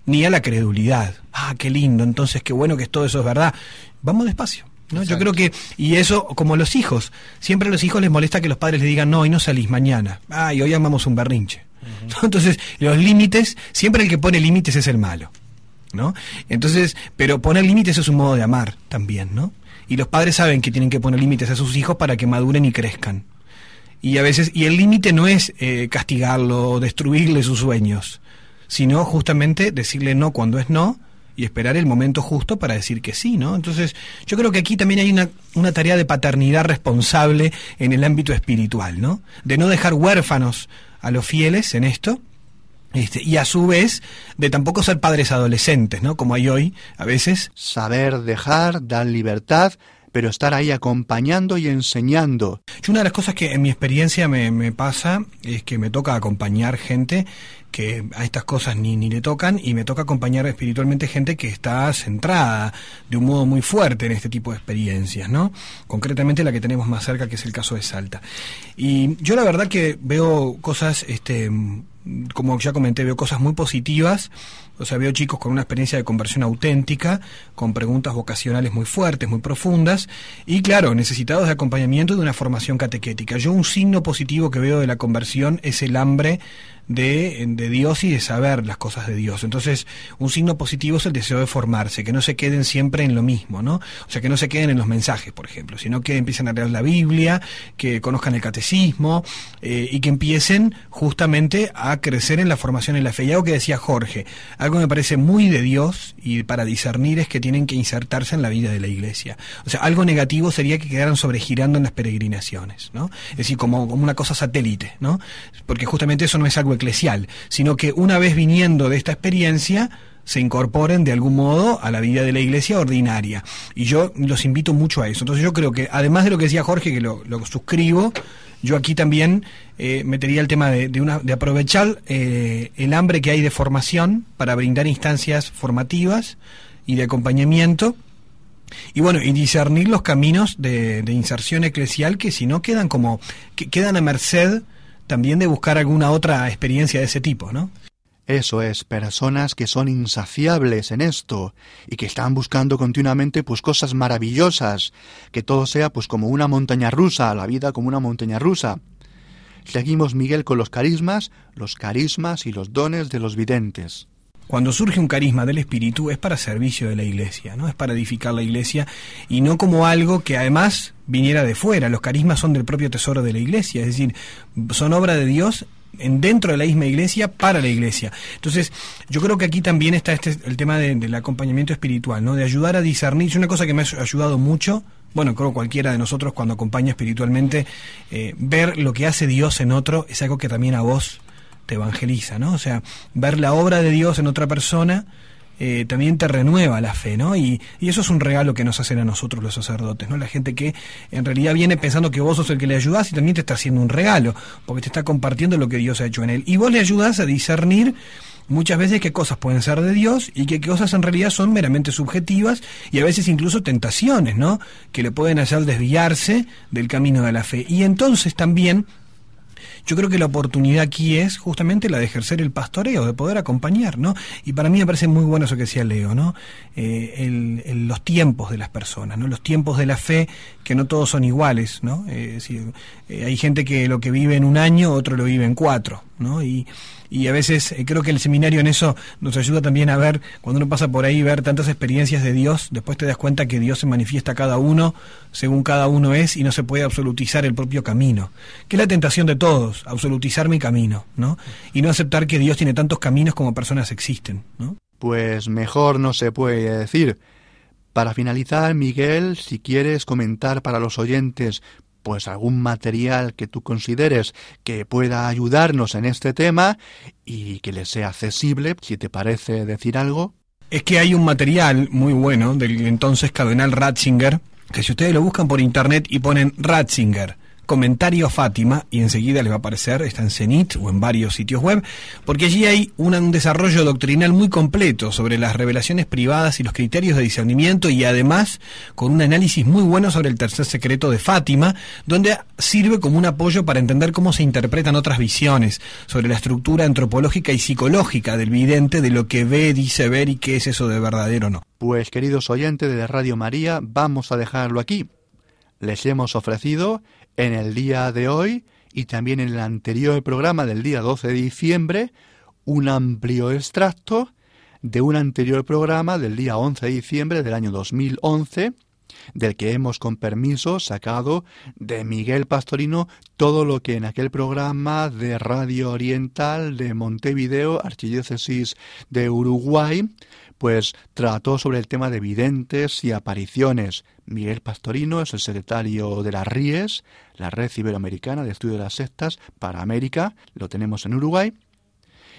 ni a la credulidad. Ah, qué lindo, entonces qué bueno que todo eso es verdad. Vamos despacio. ¿no? Yo creo que, y eso como los hijos, siempre a los hijos les molesta que los padres les digan, no, y no salís mañana, ah, y hoy amamos un berrinche. Entonces, los límites, siempre el que pone límites es el malo. ¿no? Entonces, pero poner límites es un modo de amar también, ¿no? Y los padres saben que tienen que poner límites a sus hijos para que maduren y crezcan y a veces y el límite no es eh, castigarlo o destruirle sus sueños sino justamente decirle no cuando es no y esperar el momento justo para decir que sí, ¿no? Entonces, yo creo que aquí también hay una, una tarea de paternidad responsable en el ámbito espiritual, ¿no? De no dejar huérfanos a los fieles en esto, este, y a su vez de tampoco ser padres adolescentes, ¿no? Como hay hoy a veces. Saber dejar, dar libertad, pero estar ahí acompañando y enseñando. una de las cosas que en mi experiencia me, pasa es que me toca acompañar gente que a estas cosas ni, ni le tocan y me toca acompañar espiritualmente gente que está centrada de un modo muy fuerte en este tipo de experiencias, ¿no? Concretamente la que tenemos más cerca, que es el caso de Salta. Y yo la verdad que veo cosas, este, como ya comenté, veo cosas muy positivas o sea, veo chicos con una experiencia de conversión auténtica, con preguntas vocacionales muy fuertes, muy profundas, y claro, necesitados de acompañamiento de una formación catequética. Yo un signo positivo que veo de la conversión es el hambre de, de, Dios y de saber las cosas de Dios. Entonces, un signo positivo es el deseo de formarse, que no se queden siempre en lo mismo, ¿no? O sea, que no se queden en los mensajes, por ejemplo, sino que empiecen a leer la Biblia, que conozcan el catecismo eh, y que empiecen justamente a crecer en la formación en la fe. Y algo que decía Jorge, algo que me parece muy de Dios y para discernir es que tienen que insertarse en la vida de la iglesia. O sea, algo negativo sería que quedaran sobregirando en las peregrinaciones, ¿no? Es decir, como, como una cosa satélite, ¿no? Porque justamente eso no es algo eclesial, sino que una vez viniendo de esta experiencia, se incorporen de algún modo a la vida de la iglesia ordinaria. Y yo los invito mucho a eso. Entonces yo creo que, además de lo que decía Jorge, que lo, suscribo, yo aquí también eh, metería el tema de, una, de aprovechar eh, el hambre que hay de formación para brindar instancias formativas y de acompañamiento. Y bueno, y discernir los caminos de, de inserción eclesial que si no quedan como, que quedan a merced también de buscar alguna otra experiencia de ese tipo, ¿no? Eso es, personas que son insaciables en esto y que están buscando continuamente pues cosas maravillosas, que todo sea pues como una montaña rusa, la vida como una montaña rusa. Seguimos Miguel con los carismas, los carismas y los dones de los videntes. Cuando surge un carisma del Espíritu es para servicio de la Iglesia, ¿no? Es para edificar la Iglesia y no como algo que además viniera de fuera. Los carismas son del propio tesoro de la Iglesia, es decir, son obra de Dios en dentro de la misma iglesia para la iglesia. Entonces, yo creo que aquí también está este el tema del acompañamiento espiritual, ¿no? De ayudar a discernir. Es una cosa que me ha ayudado mucho. Bueno, creo cualquiera de nosotros cuando acompaña espiritualmente, eh, ver lo que hace Dios en otro es algo que también a vos te evangeliza, ¿no? O sea, ver la obra de Dios en otra persona eh, también te renueva la fe, ¿no? Y, y, eso es un regalo que nos hacen a nosotros los sacerdotes, ¿no? La gente que en realidad viene pensando que vos sos el que le ayudás y también te está haciendo un regalo, porque te está compartiendo lo que Dios ha hecho en él. Y vos le ayudás a discernir muchas veces qué cosas pueden ser de Dios y qué cosas en realidad son meramente subjetivas y a veces incluso tentaciones, ¿no? Que le pueden hacer desviarse del camino de la fe. Y entonces también yo creo que la oportunidad aquí es justamente la de ejercer el pastoreo, de poder acompañar, ¿no? Y para mí me parece muy bueno eso que decía Leo, ¿no? Eh, los tiempos de las personas, ¿no? Los tiempos de la fe, que no todos son iguales, ¿no? Eh, eh, hay gente que lo que vive en un año, otro lo vive en cuatro, Y, y a veces eh, creo que el seminario en eso nos ayuda también a ver, cuando uno pasa por ahí, ver tantas experiencias de Dios, después te das cuenta que Dios se manifiesta a cada uno según cada uno es y no se puede absolutizar el propio camino, que es la tentación de todos, absolutizar mi camino, ¿no? Y no aceptar que Dios tiene tantos caminos como personas existen, ¿no? Pues mejor no se puede decir. Para finalizar, Miguel, si quieres comentar para los oyentes pues algún material que tú consideres que pueda ayudarnos en este tema y que le sea accesible, si te parece decir algo. Es que hay un material muy bueno del entonces cardenal Ratzinger, que si ustedes lo buscan por internet y ponen Ratzinger, comentario Fátima y enseguida les va a aparecer, está en Cenit o en varios sitios web, porque allí hay un, desarrollo doctrinal muy completo sobre las revelaciones privadas y los criterios de discernimiento y además con un análisis muy bueno sobre el tercer secreto de Fátima, donde sirve como un apoyo para entender cómo se interpretan otras visiones sobre la estructura antropológica y psicológica del vidente, de lo que ve, dice ver y qué es eso de verdadero o no. Pues queridos oyentes de Radio María, vamos a dejarlo aquí. Les hemos ofrecido en el día de hoy y también en el anterior programa del día 12 de diciembre un amplio extracto de un anterior programa del día 11 de diciembre del año 2011 del que hemos con permiso sacado de Miguel Pastorino todo lo que en aquel programa de Radio Oriental de Montevideo, Archidiócesis de Uruguay, pues trató sobre el tema de videntes y apariciones. Miguel Pastorino es el secretario de las RIES, la Red Iberoamericana de Estudio de las Sectas para América, lo tenemos en Uruguay,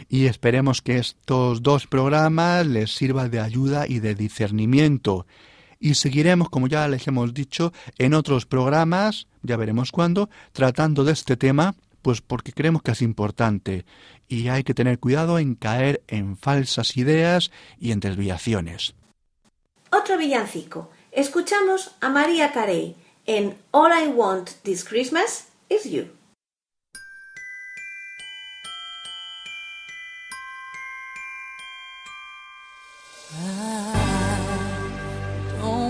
y esperemos que estos dos programas les sirvan de ayuda y de discernimiento. Y seguiremos, como ya les hemos dicho, en otros programas, ya veremos cuándo, tratando de este tema pues porque creemos que es importante y hay que tener cuidado en caer en falsas ideas y en desviaciones. Otro villancico. Escuchamos a María Carey en All I Want This Christmas Is You.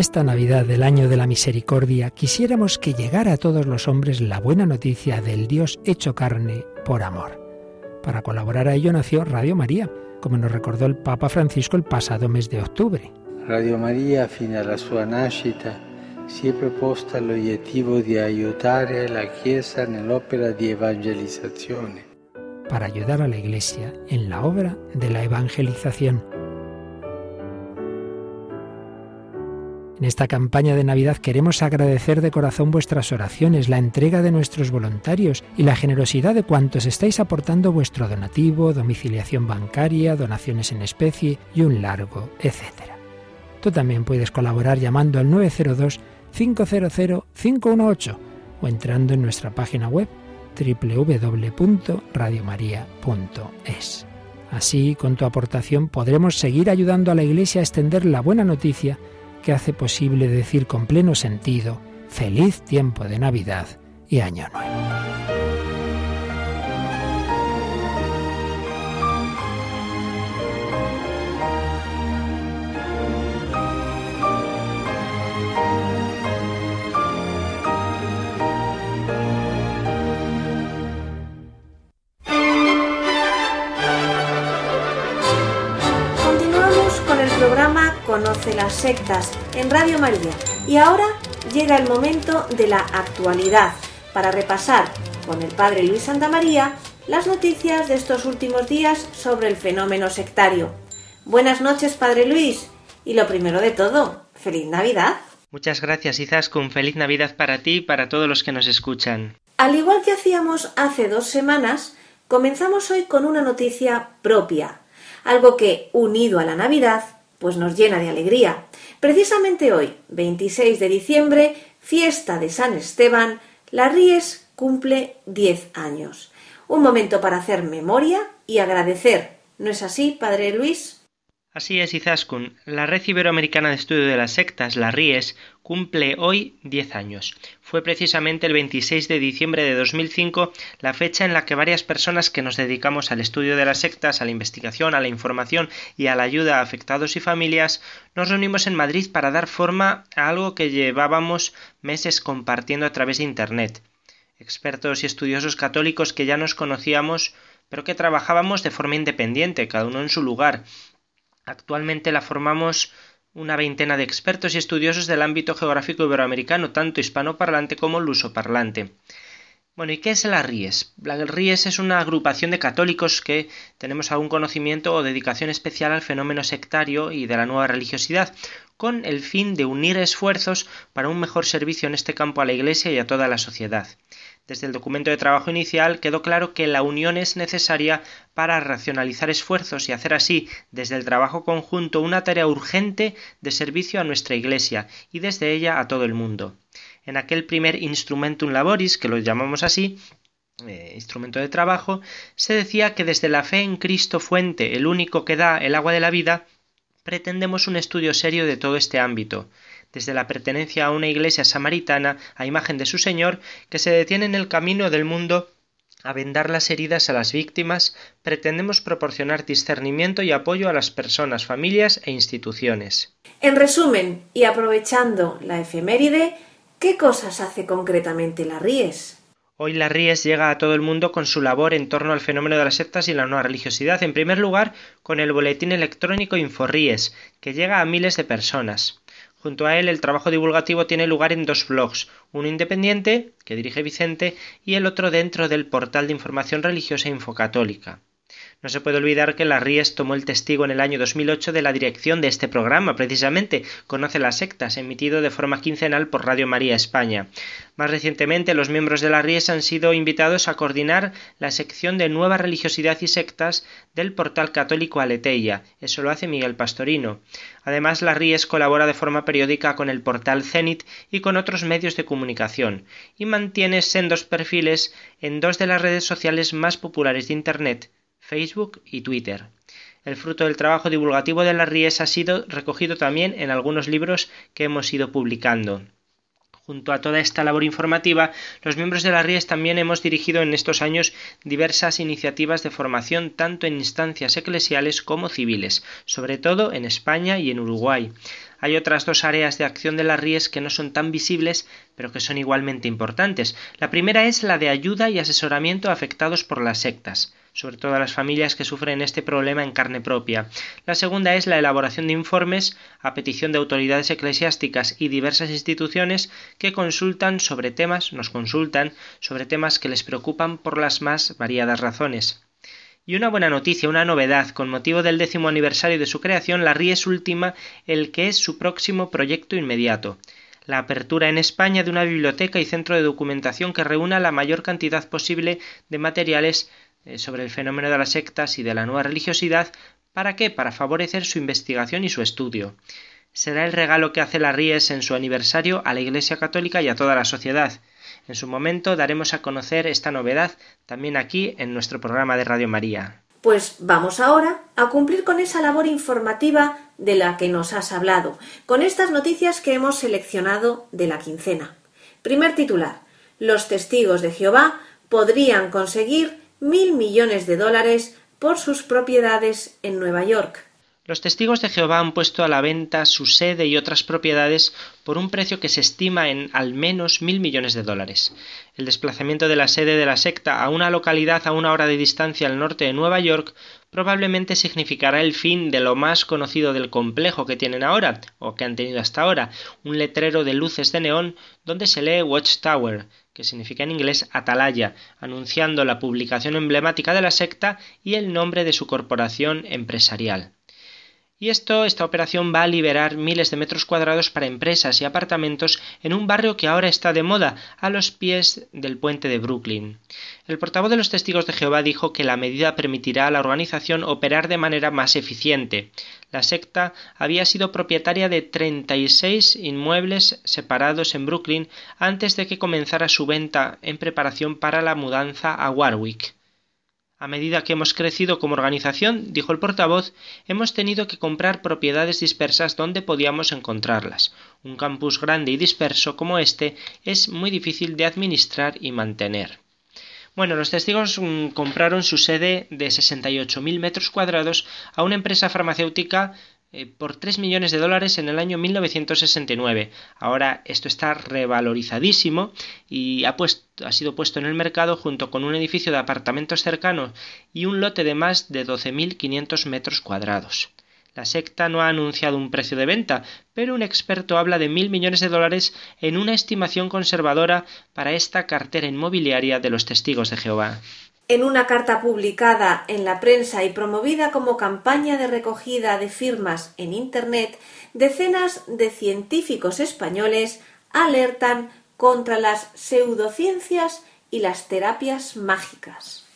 Esta Navidad del año de la misericordia quisiéramos que llegara a todos los hombres la buena noticia del Dios hecho carne por amor. Para colaborar a ello nació Radio María, como nos recordó el Papa Francisco el pasado mes de octubre. Radio María, fino alla sua nascita, si è proposta l'obiettivo di aiutare la Chiesa nell'opera di evangelizzazione para ayudar a la Iglesia en la obra de la evangelización. En esta campaña de Navidad queremos agradecer de corazón vuestras oraciones, la entrega de nuestros voluntarios y la generosidad de cuantos estáis aportando vuestro donativo, domiciliación bancaria, donaciones en especie y un largo, etcétera. Tú también puedes colaborar llamando al 902 500 518 o entrando en nuestra página web www.radiomaria.es. Así, con tu aportación podremos seguir ayudando a la Iglesia a extender la buena noticia que hace posible decir con pleno sentido, feliz tiempo de Navidad y Año Nuevo. Sectas en Radio María. Y ahora llega el momento de la actualidad para repasar con el Padre Luis Santa María las noticias de estos últimos días sobre el fenómeno sectario. Buenas noches, Padre Luis. Y lo primero de todo, feliz Navidad. Muchas gracias, Izaskun. Feliz Navidad para ti y para todos los que nos escuchan. Al igual que hacíamos hace dos semanas, comenzamos hoy con una noticia propia, algo que, unido a la Navidad, pues nos llena de alegría. Precisamente hoy, 26 de diciembre, fiesta de San Esteban, la Ries cumple 10 años. Un momento para hacer memoria y agradecer. ¿No es así, Padre Luis? Así es, Izaskun. La Red Iberoamericana de Estudio de las Sectas, la RIES, cumple hoy 10 años. Fue precisamente el 26 de diciembre de 2005 la fecha en la que varias personas que nos dedicamos al estudio de las sectas, a la investigación, a la información y a la ayuda a afectados y familias, nos reunimos en Madrid para dar forma a algo que llevábamos meses compartiendo a través de Internet. Expertos y estudiosos católicos que ya nos conocíamos, pero que trabajábamos de forma independiente, cada uno en su lugar, Actualmente la formamos una veintena de expertos y estudiosos del ámbito geográfico iberoamericano, tanto hispanoparlante como lusoparlante. Bueno, ¿y qué es la RIES? La RIES es una agrupación de católicos que tenemos algún conocimiento o dedicación especial al fenómeno sectario y de la nueva religiosidad, con el fin de unir esfuerzos para un mejor servicio en este campo a la Iglesia y a toda la sociedad. Desde el documento de trabajo inicial quedó claro que la unión es necesaria para racionalizar esfuerzos y hacer así, desde el trabajo conjunto, una tarea urgente de servicio a nuestra Iglesia y desde ella a todo el mundo. En aquel primer instrumentum laboris, que lo llamamos así, eh, instrumento de trabajo, se decía que desde la fe en Cristo fuente, el único que da el agua de la vida, pretendemos un estudio serio de todo este ámbito desde la pertenencia a una iglesia samaritana a imagen de su Señor, que se detiene en el camino del mundo a vendar las heridas a las víctimas, pretendemos proporcionar discernimiento y apoyo a las personas, familias e instituciones. En resumen, y aprovechando la efeméride, ¿qué cosas hace concretamente la Ries? Hoy la Ries llega a todo el mundo con su labor en torno al fenómeno de las sectas y la nueva religiosidad, en primer lugar con el boletín electrónico InfoRies, que llega a miles de personas. Junto a él, el trabajo divulgativo tiene lugar en dos blogs, uno independiente, que dirige Vicente, y el otro dentro del portal de información religiosa Infocatólica. No se puede olvidar que la Ries tomó el testigo en el año 2008 de la dirección de este programa, precisamente Conoce las sectas, emitido de forma quincenal por Radio María España. Más recientemente, los miembros de la Ries han sido invitados a coordinar la sección de Nueva Religiosidad y Sectas del portal católico Aleteia. Eso lo hace Miguel Pastorino. Además, la Ries colabora de forma periódica con el portal Zenit y con otros medios de comunicación, y mantiene sendos perfiles en dos de las redes sociales más populares de Internet, Facebook y Twitter. El fruto del trabajo divulgativo de las Ries ha sido recogido también en algunos libros que hemos ido publicando. Junto a toda esta labor informativa, los miembros de la RIES también hemos dirigido en estos años diversas iniciativas de formación tanto en instancias eclesiales como civiles, sobre todo en España y en Uruguay. Hay otras dos áreas de acción de las RIES que no son tan visibles, pero que son igualmente importantes. La primera es la de ayuda y asesoramiento afectados por las sectas sobre todo las familias que sufren este problema en carne propia. La segunda es la elaboración de informes a petición de autoridades eclesiásticas y diversas instituciones que consultan sobre temas, nos consultan sobre temas que les preocupan por las más variadas razones. Y una buena noticia, una novedad, con motivo del décimo aniversario de su creación, la Ries última el que es su próximo proyecto inmediato la apertura en España de una biblioteca y centro de documentación que reúna la mayor cantidad posible de materiales sobre el fenómeno de las sectas y de la nueva religiosidad. ¿Para qué? Para favorecer su investigación y su estudio. Será el regalo que hace la Ries en su aniversario a la Iglesia Católica y a toda la sociedad. En su momento daremos a conocer esta novedad también aquí en nuestro programa de Radio María. Pues vamos ahora a cumplir con esa labor informativa de la que nos has hablado, con estas noticias que hemos seleccionado de la quincena. Primer titular. Los testigos de Jehová podrían conseguir mil millones de dólares por sus propiedades en Nueva York. Los testigos de Jehová han puesto a la venta su sede y otras propiedades por un precio que se estima en al menos mil millones de dólares. El desplazamiento de la sede de la secta a una localidad a una hora de distancia al norte de Nueva York probablemente significará el fin de lo más conocido del complejo que tienen ahora, o que han tenido hasta ahora, un letrero de luces de neón donde se lee Watchtower, que significa en inglés atalaya, anunciando la publicación emblemática de la secta y el nombre de su corporación empresarial. Y esto, esta operación va a liberar miles de metros cuadrados para empresas y apartamentos en un barrio que ahora está de moda, a los pies del puente de Brooklyn. El portavoz de los testigos de Jehová dijo que la medida permitirá a la organización operar de manera más eficiente. La secta había sido propietaria de 36 inmuebles separados en Brooklyn antes de que comenzara su venta en preparación para la mudanza a Warwick. A medida que hemos crecido como organización, dijo el portavoz, hemos tenido que comprar propiedades dispersas donde podíamos encontrarlas. Un campus grande y disperso como este es muy difícil de administrar y mantener. Bueno, los testigos mm, compraron su sede de 68.000 metros cuadrados a una empresa farmacéutica eh, por 3 millones de dólares en el año 1969. Ahora esto está revalorizadísimo y ha, sido puesto en el mercado junto con un edificio de apartamentos cercanos y un lote de más de 12.500 metros cuadrados. La secta no ha anunciado un precio de venta, pero un experto habla de mil millones de dólares en una estimación conservadora para esta cartera inmobiliaria de los testigos de Jehová. En una carta publicada en la prensa y promovida como campaña de recogida de firmas en Internet, decenas de científicos españoles alertan contra las pseudociencias y las terapias mágicas.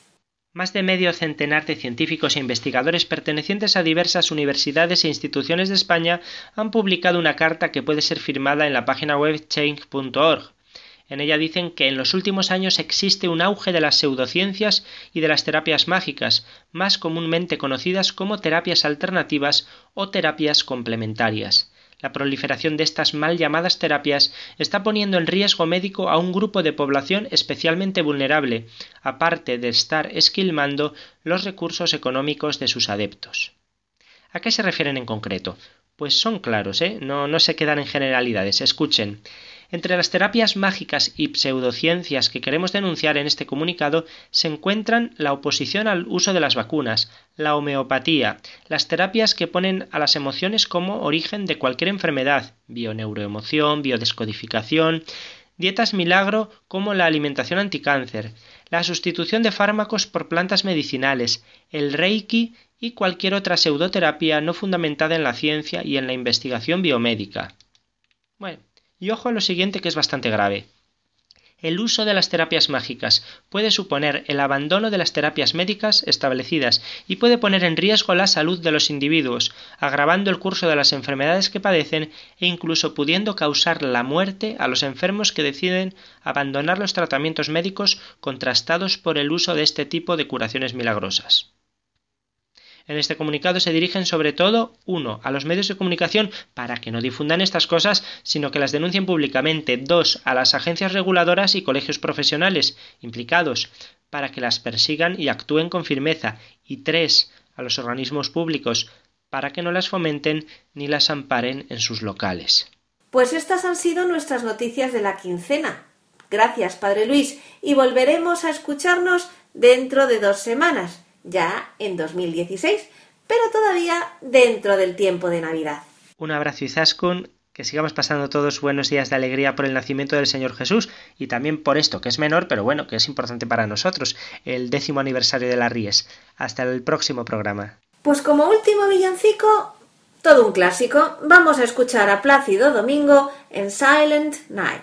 Más de medio centenar de científicos e investigadores pertenecientes a diversas universidades e instituciones de España han publicado una carta que puede ser firmada en la página web change.org en ella dicen que en los últimos años existe un auge de las pseudociencias y de las terapias mágicas, más comúnmente conocidas como terapias alternativas o terapias complementarias. La proliferación de estas mal llamadas terapias está poniendo en riesgo médico a un grupo de población especialmente vulnerable, aparte de estar esquilmando los recursos económicos de sus adeptos. ¿A qué se refieren en concreto? Pues son claros, ¿eh? No, no se quedan en generalidades. Escuchen. Entre las terapias mágicas y pseudociencias que queremos denunciar en este comunicado se encuentran la oposición al uso de las vacunas, la homeopatía, las terapias que ponen a las emociones como origen de cualquier enfermedad, bioneuroemoción, biodescodificación, dietas milagro como la alimentación anticáncer, la sustitución de fármacos por plantas medicinales, el reiki y cualquier otra pseudoterapia no fundamentada en la ciencia y en la investigación biomédica. Bueno, y ojo a lo siguiente que es bastante grave. El uso de las terapias mágicas puede suponer el abandono de las terapias médicas establecidas y puede poner en riesgo la salud de los individuos, agravando el curso de las enfermedades que padecen e incluso pudiendo causar la muerte a los enfermos que deciden abandonar los tratamientos médicos contrastados por el uso de este tipo de curaciones milagrosas. En este comunicado se dirigen sobre todo, uno, a los medios de comunicación para que no difundan estas cosas, sino que las denuncien públicamente, dos, a las agencias reguladoras y colegios profesionales implicados, para que las persigan y actúen con firmeza, y tres, a los organismos públicos, para que no las fomenten ni las amparen en sus locales. Pues estas han sido nuestras noticias de la quincena. Gracias, Padre Luis, y volveremos a escucharnos dentro de dos semanas ya en 2016, pero todavía dentro del tiempo de Navidad. Un abrazo y zascun que sigamos pasando todos buenos días de alegría por el nacimiento del Señor Jesús y también por esto, que es menor, pero bueno, que es importante para nosotros, el décimo aniversario de las Ries. Hasta el próximo programa. Pues como último villancico, todo un clásico, vamos a escuchar a Plácido Domingo en Silent Night.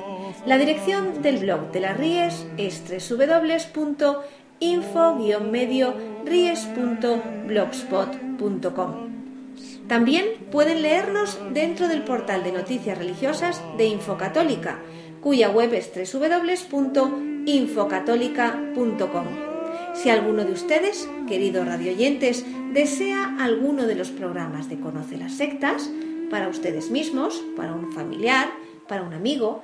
La dirección del blog de las Ries es www.info-ries.blogspot.com. También pueden leernos dentro del portal de noticias religiosas de Infocatólica, cuya web es www.infocatólica.com. Si alguno de ustedes, queridos radioyentes, desea alguno de los programas de Conoce las Sectas, para ustedes mismos, para un familiar, para un amigo,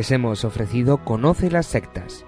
Les hemos ofrecido Conoce las sectas